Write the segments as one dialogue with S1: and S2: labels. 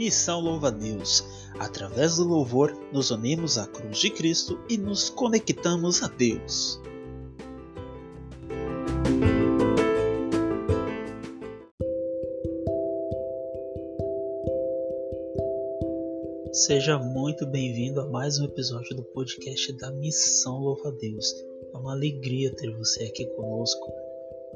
S1: Missão Louva a Deus. Através do louvor, nos unimos à cruz de Cristo e nos conectamos a Deus. Seja muito bem-vindo a mais um episódio do podcast da Missão Louva a Deus. É uma alegria ter você aqui conosco.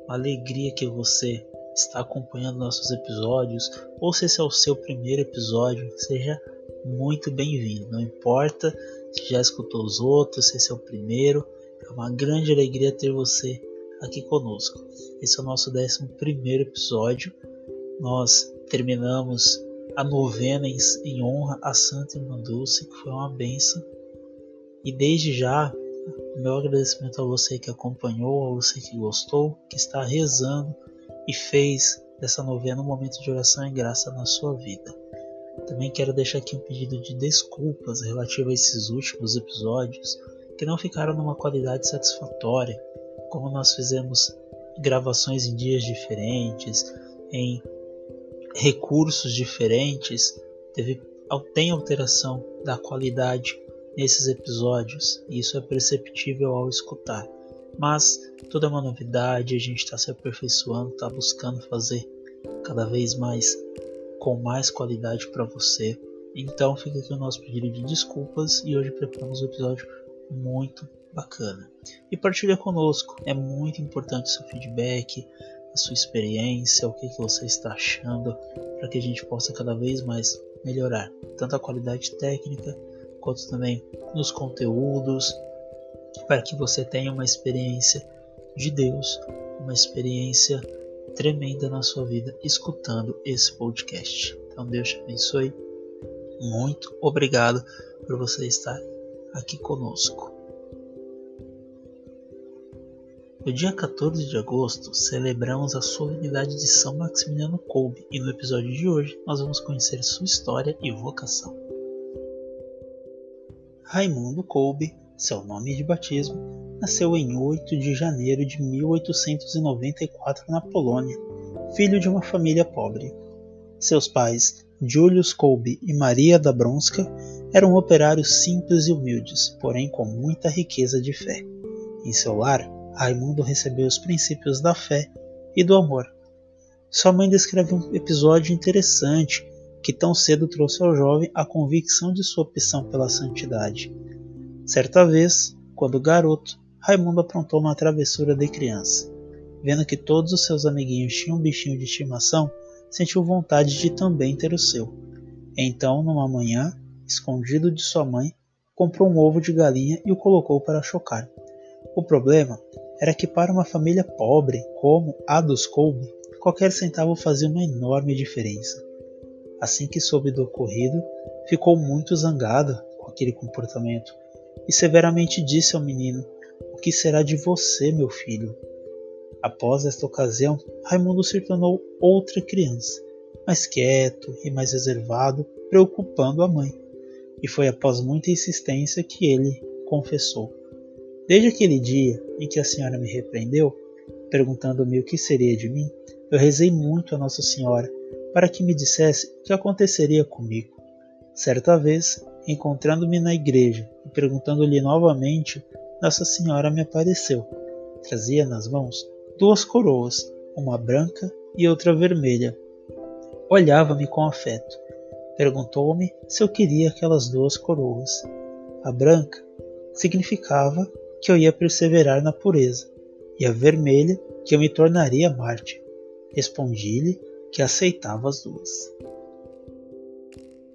S1: Uma alegria que você está acompanhando nossos episódios, ou se esse é o seu primeiro episódio, seja muito bem-vindo. Não importa se já escutou os outros, se esse é o primeiro, é uma grande alegria ter você aqui conosco. Esse é o nosso 11 primeiro episódio. Nós terminamos a novena em, em honra a Santa Irmã Dulce, que foi uma benção. E desde já, meu agradecimento a você que acompanhou, a você que gostou, que está rezando e fez dessa novena um momento de oração e graça na sua vida. Também quero deixar aqui um pedido de desculpas relativo a esses últimos episódios que não ficaram numa qualidade satisfatória, como nós fizemos gravações em dias diferentes, em recursos diferentes, teve, tem alteração da qualidade nesses episódios, e isso é perceptível ao escutar. Mas tudo é uma novidade, a gente está se aperfeiçoando, está buscando fazer cada vez mais com mais qualidade para você. Então fica aqui o nosso pedido de desculpas e hoje preparamos um episódio muito bacana. E partilha conosco, é muito importante o seu feedback, a sua experiência, o que, que você está achando, para que a gente possa cada vez mais melhorar tanto a qualidade técnica quanto também nos conteúdos, para que você tenha uma experiência de Deus, uma experiência tremenda na sua vida escutando esse podcast. Então Deus te abençoe. Muito obrigado por você estar aqui conosco. No dia 14 de agosto, celebramos a solenidade de São Maximiliano Kolbe e no episódio de hoje nós vamos conhecer sua história e vocação. Raimundo Kolbe seu nome de batismo, nasceu em 8 de janeiro de 1894 na Polônia, filho de uma família pobre. Seus pais, Julius Kolbe e Maria da Bronska, eram operários simples e humildes, porém com muita riqueza de fé. Em seu lar, Raimundo recebeu os princípios da fé e do amor. Sua mãe descreve um episódio interessante que tão cedo trouxe ao jovem a convicção de sua opção pela santidade. Certa vez, quando garoto, Raimundo aprontou uma travessura de criança. Vendo que todos os seus amiguinhos tinham um bichinho de estimação, sentiu vontade de também ter o seu. Então, numa manhã, escondido de sua mãe, comprou um ovo de galinha e o colocou para chocar. O problema era que para uma família pobre como a dos Kolbe, qualquer centavo fazia uma enorme diferença. Assim que soube do ocorrido, ficou muito zangado com aquele comportamento e severamente disse ao menino: O que será de você, meu filho? Após esta ocasião, Raimundo se tornou outra criança, mais quieto e mais reservado, preocupando a mãe. E foi após muita insistência que ele confessou. Desde aquele dia em que a senhora me repreendeu, perguntando-me o que seria de mim, eu rezei muito a Nossa Senhora para que me dissesse o que aconteceria comigo. Certa vez, Encontrando-me na igreja e perguntando-lhe novamente, Nossa Senhora me apareceu. Trazia nas mãos duas coroas, uma branca e outra vermelha. Olhava-me com afeto. Perguntou-me se eu queria aquelas duas coroas. A branca significava que eu ia perseverar na pureza, e a vermelha que eu me tornaria mártir. Respondi-lhe que aceitava as duas.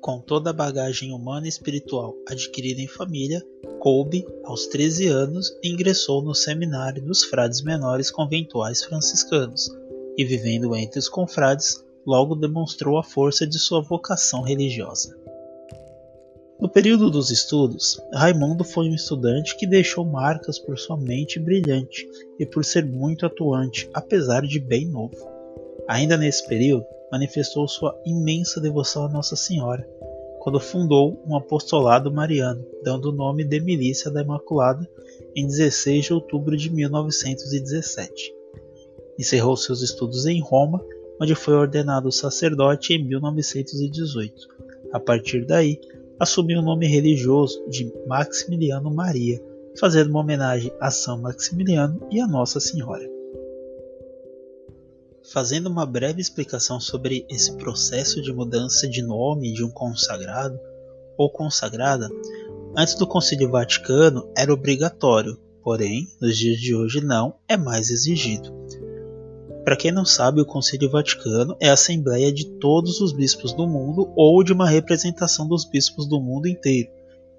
S1: Com toda a bagagem humana e espiritual adquirida em família, Kolbe, aos 13 anos, ingressou no seminário dos frades menores conventuais franciscanos e, vivendo entre os confrades, logo demonstrou a força de sua vocação religiosa. No período dos estudos, Raimundo foi um estudante que deixou marcas por sua mente brilhante e por ser muito atuante, apesar de bem novo. Ainda nesse período, manifestou sua imensa devoção a Nossa Senhora, quando fundou um apostolado mariano, dando o nome de Milícia da Imaculada em 16 de outubro de 1917. Encerrou seus estudos em Roma, onde foi ordenado sacerdote em 1918, A partir daí, assumiu o nome religioso de Maximiliano Maria, fazendo uma homenagem a São Maximiliano e a Nossa Senhora. Fazendo uma breve explicação sobre esse processo de mudança de nome de um consagrado ou consagrada, antes do Concílio Vaticano era obrigatório, porém, nos dias de hoje não é mais exigido. Para quem não sabe, o Concílio Vaticano é a assembleia de todos os bispos do mundo ou de uma representação dos bispos do mundo inteiro,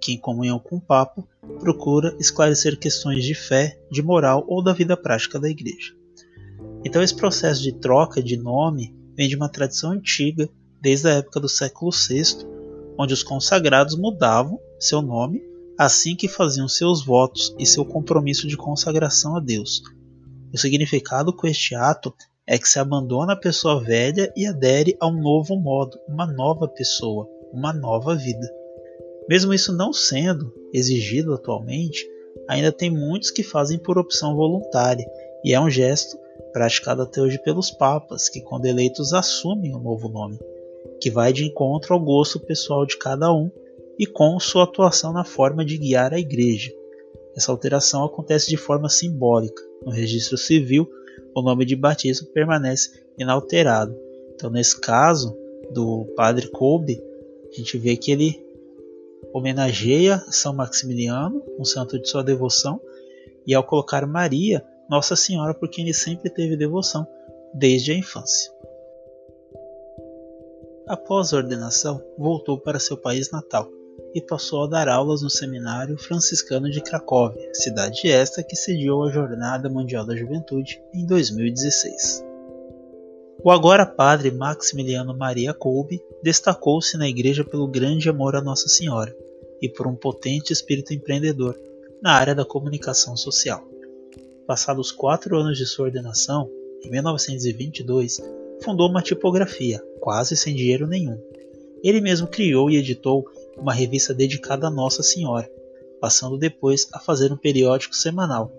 S1: que, em comunhão com o Papa, procura esclarecer questões de fé, de moral ou da vida prática da Igreja. Então, esse processo de troca de nome vem de uma tradição antiga, desde a época do século VI, onde os consagrados mudavam seu nome assim que faziam seus votos e seu compromisso de consagração a Deus. O significado com este ato é que se abandona a pessoa velha e adere a um novo modo, uma nova pessoa, uma nova vida. Mesmo isso não sendo exigido atualmente, ainda tem muitos que fazem por opção voluntária, e é um gesto praticado até hoje pelos papas, que quando eleitos assumem o um novo nome, que vai de encontro ao gosto pessoal de cada um e com sua atuação na forma de guiar a igreja. Essa alteração acontece de forma simbólica. No registro civil, o nome de batismo permanece inalterado. Então, nesse caso do padre Kolbe, a gente vê que ele homenageia São Maximiliano, um santo de sua devoção, e ao colocar Maria nossa Senhora por quem ele sempre teve devoção desde a infância. Após a ordenação, voltou para seu país natal e passou a dar aulas no Seminário Franciscano de Cracóvia, cidade esta que sediou a Jornada Mundial da Juventude em 2016. O agora padre Maximiliano Maria Kolbe destacou-se na igreja pelo grande amor a Nossa Senhora e por um potente espírito empreendedor na área da comunicação social. Passados quatro anos de sua ordenação, em 1922, fundou uma tipografia, quase sem dinheiro nenhum. Ele mesmo criou e editou uma revista dedicada a Nossa Senhora, passando depois a fazer um periódico semanal,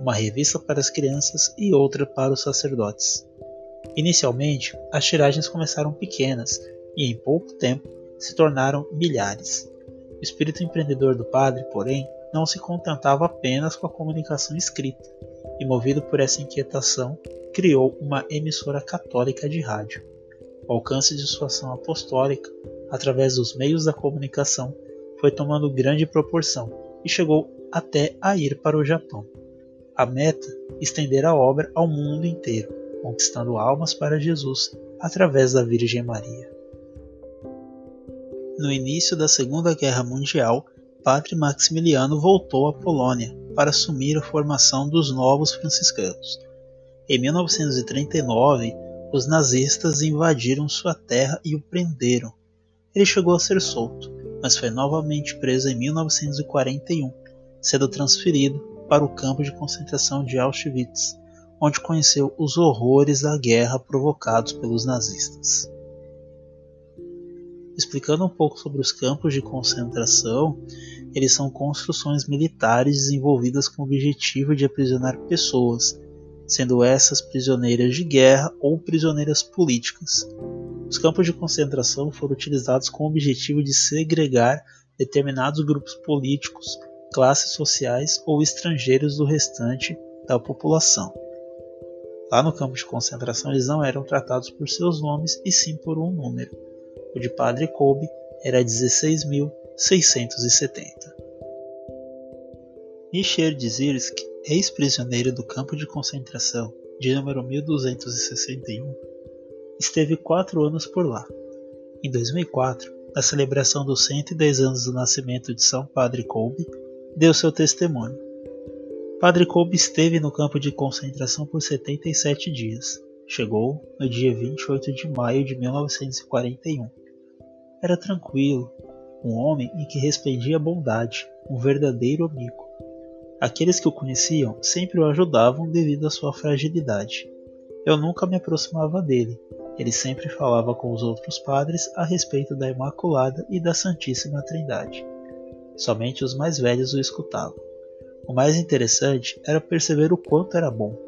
S1: uma revista para as crianças e outra para os sacerdotes. Inicialmente, as tiragens começaram pequenas e em pouco tempo se tornaram milhares. O espírito empreendedor do padre, porém, não se contentava apenas com a comunicação escrita, e movido por essa inquietação, criou uma emissora católica de rádio. O alcance de sua ação apostólica, através dos meios da comunicação, foi tomando grande proporção e chegou até a ir para o Japão. A meta, estender a obra ao mundo inteiro, conquistando almas para Jesus através da Virgem Maria. No início da Segunda Guerra Mundial, Padre Maximiliano voltou à Polônia para assumir a formação dos novos franciscanos. Em 1939, os nazistas invadiram sua terra e o prenderam. Ele chegou a ser solto, mas foi novamente preso em 1941, sendo transferido para o campo de concentração de Auschwitz, onde conheceu os horrores da guerra provocados pelos nazistas. Explicando um pouco sobre os campos de concentração, eles são construções militares desenvolvidas com o objetivo de aprisionar pessoas, sendo essas prisioneiras de guerra ou prisioneiras políticas. Os campos de concentração foram utilizados com o objetivo de segregar determinados grupos políticos, classes sociais ou estrangeiros do restante da população. Lá no campo de concentração eles não eram tratados por seus nomes e sim por um número. O de Padre Kolbe era 16.000 670. Michel Dzirsk, ex-prisioneiro do campo de concentração de número 1261, esteve quatro anos por lá. Em 2004, na celebração dos 110 anos do nascimento de São Padre Kolbe, deu seu testemunho. Padre Kolbe esteve no campo de concentração por 77 dias. Chegou no dia 28 de maio de 1941. Era tranquilo, um homem em que resplendia a bondade, um verdadeiro amigo. Aqueles que o conheciam sempre o ajudavam devido à sua fragilidade. Eu nunca me aproximava dele. Ele sempre falava com os outros padres a respeito da Imaculada e da Santíssima Trindade. Somente os mais velhos o escutavam. O mais interessante era perceber o quanto era bom.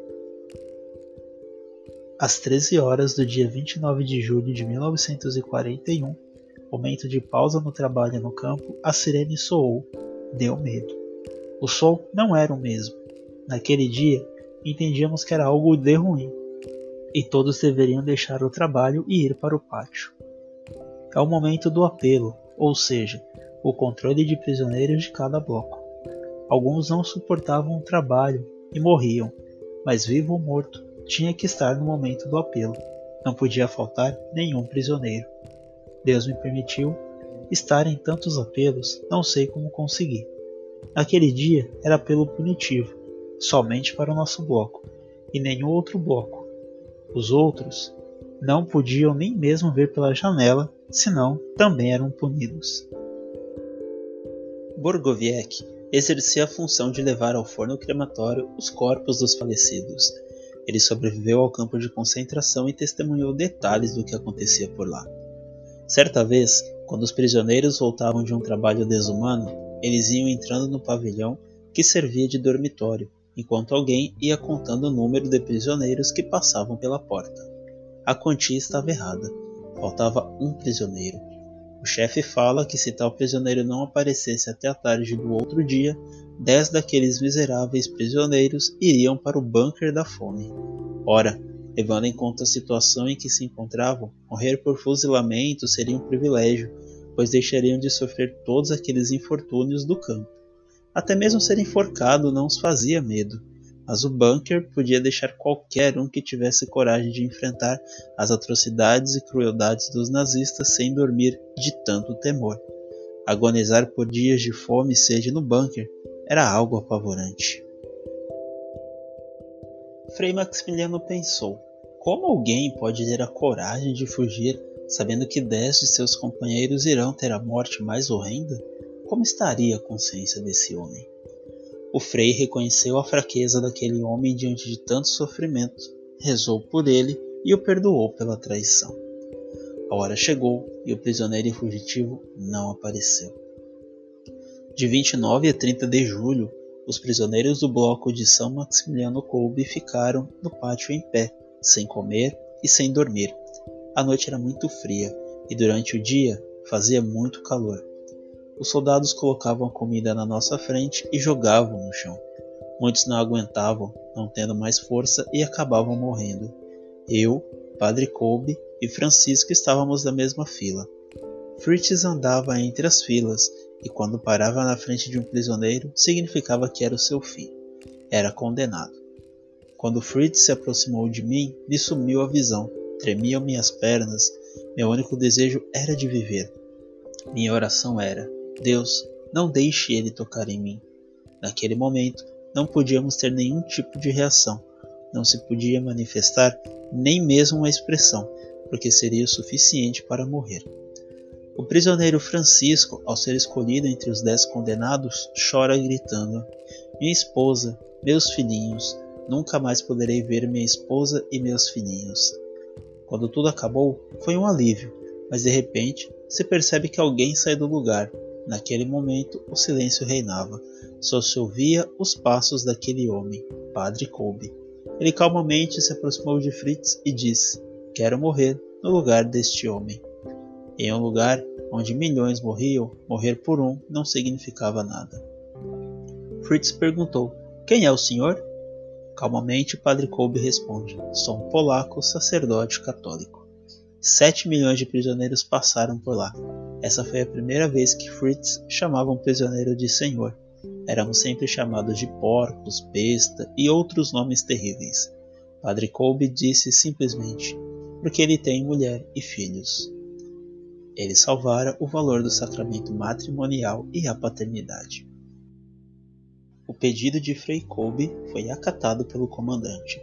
S1: Às 13 horas do dia 29 de julho de 1941, Momento de pausa no trabalho no campo, a sirene soou. Deu medo. O sol não era o mesmo. Naquele dia, entendíamos que era algo de ruim. E todos deveriam deixar o trabalho e ir para o pátio. É o momento do apelo, ou seja, o controle de prisioneiros de cada bloco. Alguns não suportavam o trabalho e morriam, mas vivo ou morto, tinha que estar no momento do apelo. Não podia faltar nenhum prisioneiro. Deus me permitiu estar em tantos apelos, não sei como consegui. Naquele dia era apelo punitivo, somente para o nosso bloco, e nenhum outro bloco. Os outros não podiam nem mesmo ver pela janela, senão também eram punidos. Borgoviec exercia a função de levar ao forno crematório os corpos dos falecidos. Ele sobreviveu ao campo de concentração e testemunhou detalhes do que acontecia por lá. Certa vez, quando os prisioneiros voltavam de um trabalho desumano, eles iam entrando no pavilhão que servia de dormitório, enquanto alguém ia contando o número de prisioneiros que passavam pela porta. A quantia estava errada. Faltava um prisioneiro. O chefe fala que se tal prisioneiro não aparecesse até a tarde do outro dia, dez daqueles miseráveis prisioneiros iriam para o bunker da fome. Ora, levando em conta a situação em que se encontravam, morrer por fuzilamento seria um privilégio, pois deixariam de sofrer todos aqueles infortúnios do campo. Até mesmo ser enforcado não os fazia medo mas o bunker podia deixar qualquer um que tivesse coragem de enfrentar as atrocidades e crueldades dos nazistas sem dormir de tanto temor. Agonizar por dias de fome e sede no bunker era algo apavorante. Frei Maximiliano pensou: como alguém pode ter a coragem de fugir sabendo que dez de seus companheiros irão ter a morte mais horrenda? Como estaria a consciência desse homem? O Frei reconheceu a fraqueza daquele homem diante de tanto sofrimento, rezou por ele e o perdoou pela traição. A hora chegou e o prisioneiro fugitivo não apareceu. De 29 a 30 de julho, os prisioneiros do bloco de São Maximiliano Kolbe ficaram no pátio em pé, sem comer e sem dormir. A noite era muito fria e durante o dia fazia muito calor. Os soldados colocavam a comida na nossa frente e jogavam no chão. Muitos não aguentavam, não tendo mais força e acabavam morrendo. Eu, Padre Kolbe e Francisco estávamos na mesma fila. Fritz andava entre as filas e quando parava na frente de um prisioneiro significava que era o seu fim. Era condenado. Quando Fritz se aproximou de mim, me sumiu a visão. Tremiam minhas pernas. Meu único desejo era de viver. Minha oração era: Deus, não deixe ele tocar em mim. Naquele momento, não podíamos ter nenhum tipo de reação, não se podia manifestar nem mesmo uma expressão, porque seria o suficiente para morrer. O prisioneiro Francisco, ao ser escolhido entre os dez condenados, chora gritando: Minha esposa, meus filhinhos, nunca mais poderei ver minha esposa e meus filhinhos. Quando tudo acabou, foi um alívio, mas de repente se percebe que alguém sai do lugar Naquele momento, o silêncio reinava. Só se ouvia os passos daquele homem, Padre Kolbe. Ele calmamente se aproximou de Fritz e disse: Quero morrer no lugar deste homem. Em um lugar onde milhões morriam, morrer por um não significava nada. Fritz perguntou: Quem é o senhor? Calmamente, Padre Kolbe responde: Sou um polaco sacerdote católico. Sete milhões de prisioneiros passaram por lá. Essa foi a primeira vez que Fritz chamava um prisioneiro de senhor. Éramos sempre chamados de porcos, besta e outros nomes terríveis. Padre Kolbe disse simplesmente: porque ele tem mulher e filhos. Ele salvara o valor do sacramento matrimonial e a paternidade. O pedido de Frei Kolbe foi acatado pelo comandante.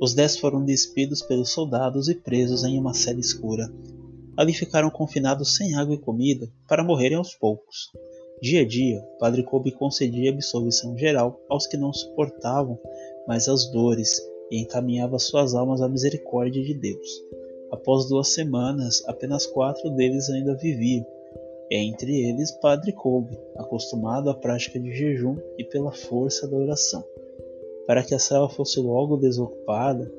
S1: Os dez foram despidos pelos soldados e presos em uma cela escura. Ali ficaram confinados sem água e comida para morrerem aos poucos. Dia a dia, Padre Kobe concedia absolvição geral aos que não suportavam mais as dores e encaminhava suas almas à misericórdia de Deus. Após duas semanas, apenas quatro deles ainda viviam, entre eles Padre Kobe, acostumado à prática de jejum e pela força da oração para que a cela fosse logo desocupada,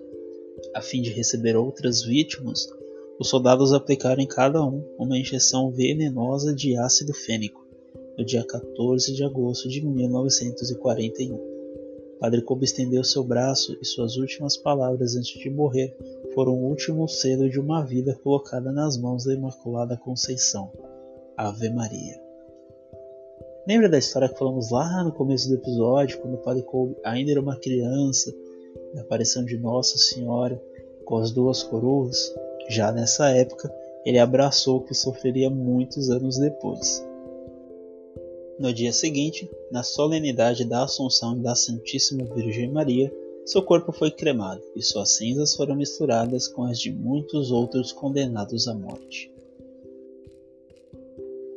S1: a fim de receber outras vítimas, os soldados aplicaram em cada um uma injeção venenosa de ácido fênico no dia 14 de agosto de 1941. Padre Kobe estendeu seu braço e suas últimas palavras antes de morrer foram o último selo de uma vida colocada nas mãos da Imaculada Conceição. Ave Maria. Lembra da história que falamos lá no começo do episódio, quando o Padre Kobe ainda era uma criança, da aparição de Nossa Senhora com as duas coroas? Já nessa época, ele abraçou o que sofreria muitos anos depois. No dia seguinte, na solenidade da Assunção da Santíssima Virgem Maria, seu corpo foi cremado e suas cinzas foram misturadas com as de muitos outros condenados à morte.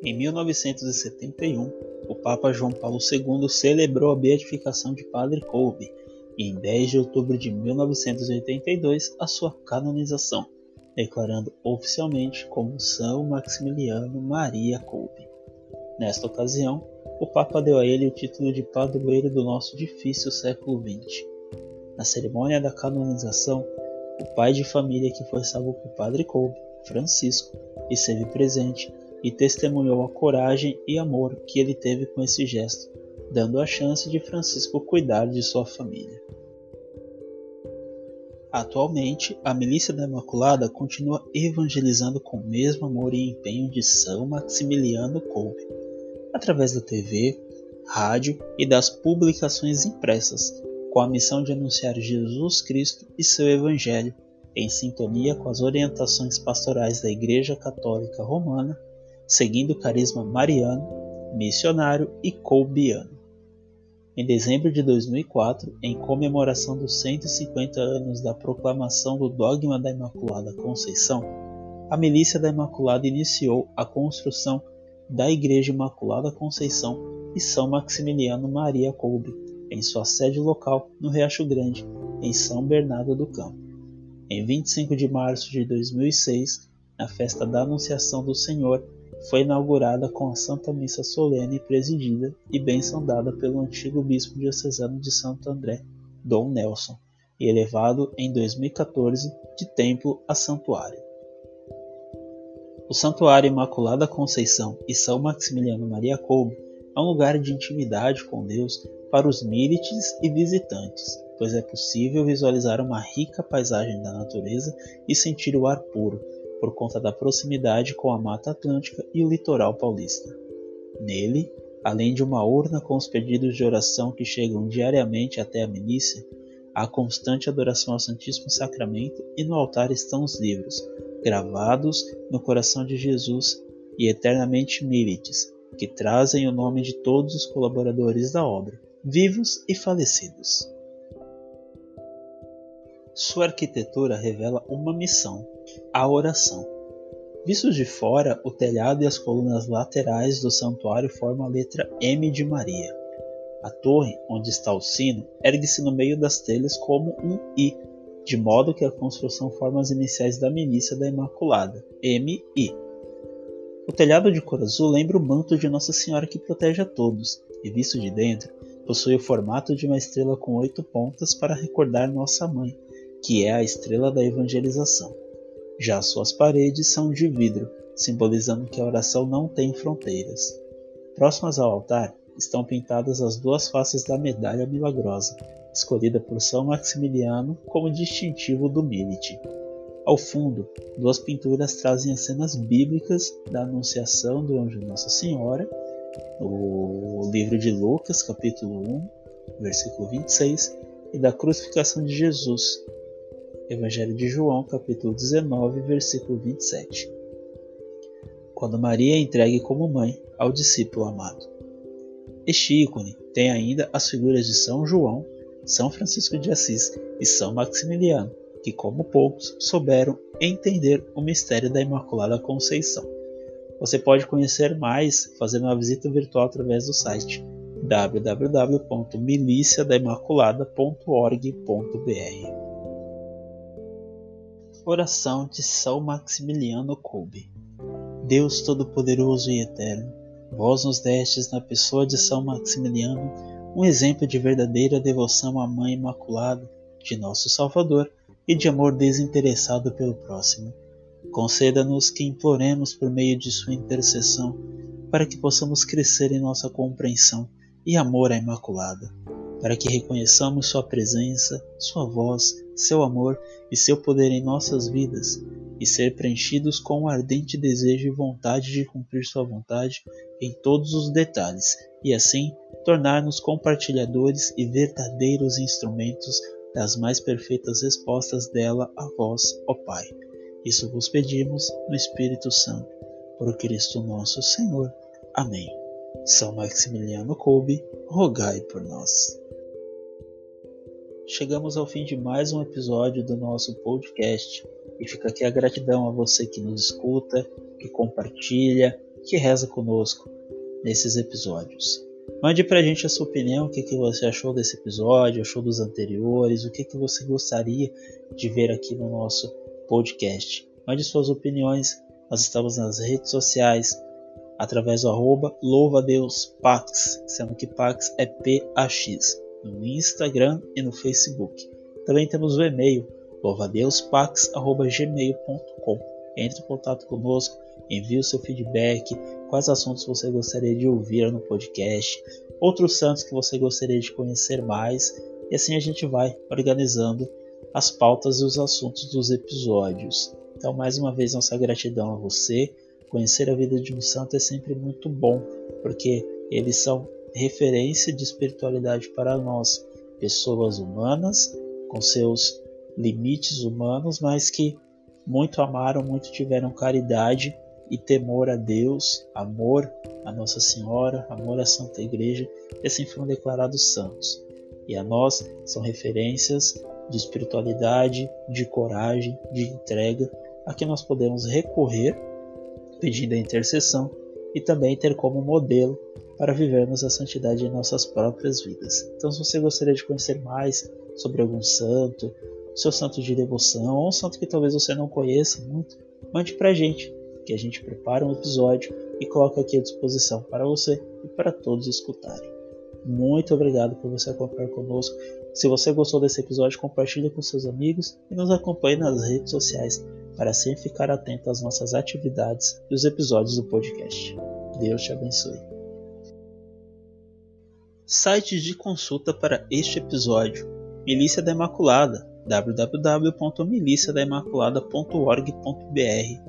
S1: Em 1971, o Papa João Paulo II celebrou a beatificação de Padre Kolbe e, em 10 de outubro de 1982, a sua canonização declarando oficialmente como São Maximiliano Maria Kolbe. Nesta ocasião, o Papa deu a ele o título de padroeiro do nosso difícil século XX. Na cerimônia da canonização, o pai de família que foi salvo por Padre Kolbe, Francisco, esteve presente e testemunhou a coragem e amor que ele teve com esse gesto, dando a chance de Francisco cuidar de sua família. Atualmente, a Milícia da Imaculada continua evangelizando com o mesmo amor e empenho de São Maximiliano Kolbe, através da TV, rádio e das publicações impressas, com a missão de anunciar Jesus Cristo e seu Evangelho, em sintonia com as orientações pastorais da Igreja Católica Romana, seguindo o carisma mariano, missionário e colbiano. Em dezembro de 2004, em comemoração dos 150 anos da proclamação do dogma da Imaculada Conceição, a Milícia da Imaculada iniciou a construção da Igreja Imaculada Conceição e São Maximiliano Maria Kolbe, em sua sede local no Riacho Grande, em São Bernardo do Campo. Em 25 de março de 2006, na festa da Anunciação do Senhor, foi inaugurada com a Santa Missa solene presidida e bênção dada pelo antigo bispo diocesano de Santo André, Dom Nelson, e elevado em 2014 de templo a santuário. O Santuário Imaculada Conceição e São Maximiliano Maria Kolbe é um lugar de intimidade com Deus para os milites e visitantes, pois é possível visualizar uma rica paisagem da natureza e sentir o ar puro, por conta da proximidade com a Mata Atlântica e o litoral paulista. Nele, além de uma urna com os pedidos de oração que chegam diariamente até a milícia, há constante adoração ao Santíssimo Sacramento e no altar estão os livros, gravados no coração de Jesus e eternamente milites, que trazem o nome de todos os colaboradores da obra, vivos e falecidos. Sua arquitetura revela uma missão, a oração. Vistos de fora, o telhado e as colunas laterais do santuário formam a letra M de Maria. A torre, onde está o sino, ergue-se no meio das telhas como um I, de modo que a construção forma as iniciais da milícia da Imaculada, MI. O telhado de cor azul lembra o manto de Nossa Senhora que protege a todos, e visto de dentro, possui o formato de uma estrela com oito pontas para recordar Nossa Mãe, que é a estrela da evangelização. Já suas paredes são de vidro, simbolizando que a oração não tem fronteiras. Próximas ao altar estão pintadas as duas faces da medalha milagrosa, escolhida por São Maximiliano como distintivo do Milite. Ao fundo, duas pinturas trazem as cenas bíblicas da Anunciação do Anjo Nossa Senhora, no livro de Lucas, capítulo 1, versículo 26, e da crucificação de Jesus, Evangelho de João, capítulo 19, versículo 27. Quando Maria é entregue como mãe ao discípulo amado. Este ícone tem ainda as figuras de São João, São Francisco de Assis e São Maximiliano, que, como poucos, souberam entender o mistério da Imaculada Conceição. Você pode conhecer mais fazendo uma visita virtual através do site www.miliciadaimaculada.org.br. Oração de São Maximiliano Kolbe Deus Todo-Poderoso e Eterno, vós nos destes na pessoa de São Maximiliano um exemplo de verdadeira devoção à Mãe Imaculada, de nosso Salvador e de amor desinteressado pelo próximo. Conceda-nos que imploremos por meio de Sua intercessão, para que possamos crescer em nossa compreensão e amor à Imaculada, para que reconheçamos Sua presença, Sua voz, Seu amor e Seu poder em nossas vidas, e ser preenchidos com o ardente desejo e vontade de cumprir Sua vontade em todos os detalhes, e assim tornar-nos compartilhadores e verdadeiros instrumentos das mais perfeitas respostas dela a vós, ó Pai. Isso vos pedimos no Espírito Santo, por Cristo nosso Senhor. Amém. São Maximiliano Kolbe, rogai por nós. Chegamos ao fim de mais um episódio do nosso podcast e fica aqui a gratidão a você que nos escuta, que compartilha, que reza conosco nesses episódios. Mande pra gente a sua opinião, o que, que você achou desse episódio, achou dos anteriores, o que, que você gostaria de ver aqui no nosso podcast. Mande suas opiniões, nós estamos nas redes sociais, através do arroba louvadeuspax, sendo que Pax é PAX, no Instagram e no Facebook. Também temos o e-mail louvadeuspax.gmail.com. Entre em contato conosco, envie o seu feedback, quais assuntos você gostaria de ouvir no podcast, outros santos que você gostaria de conhecer mais, e assim a gente vai organizando as pautas e os assuntos dos episódios. Então, mais uma vez, nossa gratidão a você. Conhecer a vida de um santo é sempre muito bom, porque eles são referência de espiritualidade para nós, pessoas humanas com seus limites humanos, mas que muito amaram, muito tiveram caridade e temor a Deus, amor a Nossa Senhora, amor à Santa Igreja, e assim foram declarados santos. E a nós são referências de espiritualidade, de coragem, de entrega, a que nós podemos recorrer pedindo a intercessão e também ter como modelo para vivermos a santidade em nossas próprias vidas. Então, se você gostaria de conhecer mais sobre algum santo, seu santo de devoção, ou um santo que talvez você não conheça muito, mande para a gente, que a gente prepara um episódio e coloca aqui à disposição para você e para todos escutarem. Muito obrigado por você acompanhar conosco. Se você gostou desse episódio, compartilhe com seus amigos e nos acompanhe nas redes sociais para sempre ficar atento às nossas atividades e os episódios do podcast. Deus te abençoe. Sites de consulta para este episódio: Milícia da Imaculada, www.miliciadaImaculada.org.br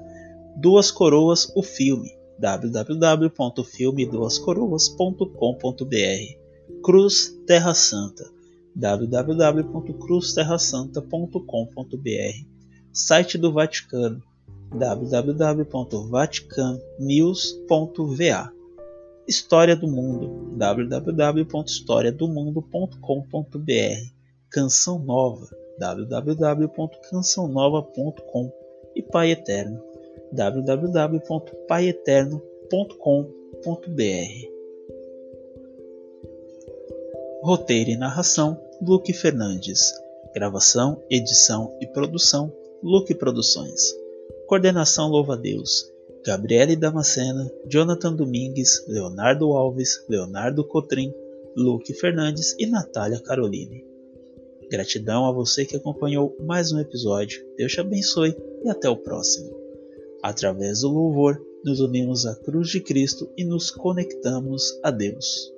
S1: Duas Coroas, o filme, www.filmeduascoroas.com.br Cruz Terra Santa, www.cruzterrasanta.com.br Site do Vaticano, www.vaticannews.va História do Mundo, www.historiadomundo.com.br Canção Nova, www.cançãonova.com e Pai Eterno, www.paieterno.com.br Roteiro e narração Luke Fernandes. Gravação, edição e produção Luke Produções. Coordenação Louva Deus. Gabriele Damascena, Jonathan Domingues, Leonardo Alves, Leonardo Cotrim, Luke Fernandes e Natália Caroline. Gratidão a você que acompanhou mais um episódio. Deus te abençoe e até o próximo. Através do louvor, nos unimos à cruz de Cristo e nos conectamos a Deus.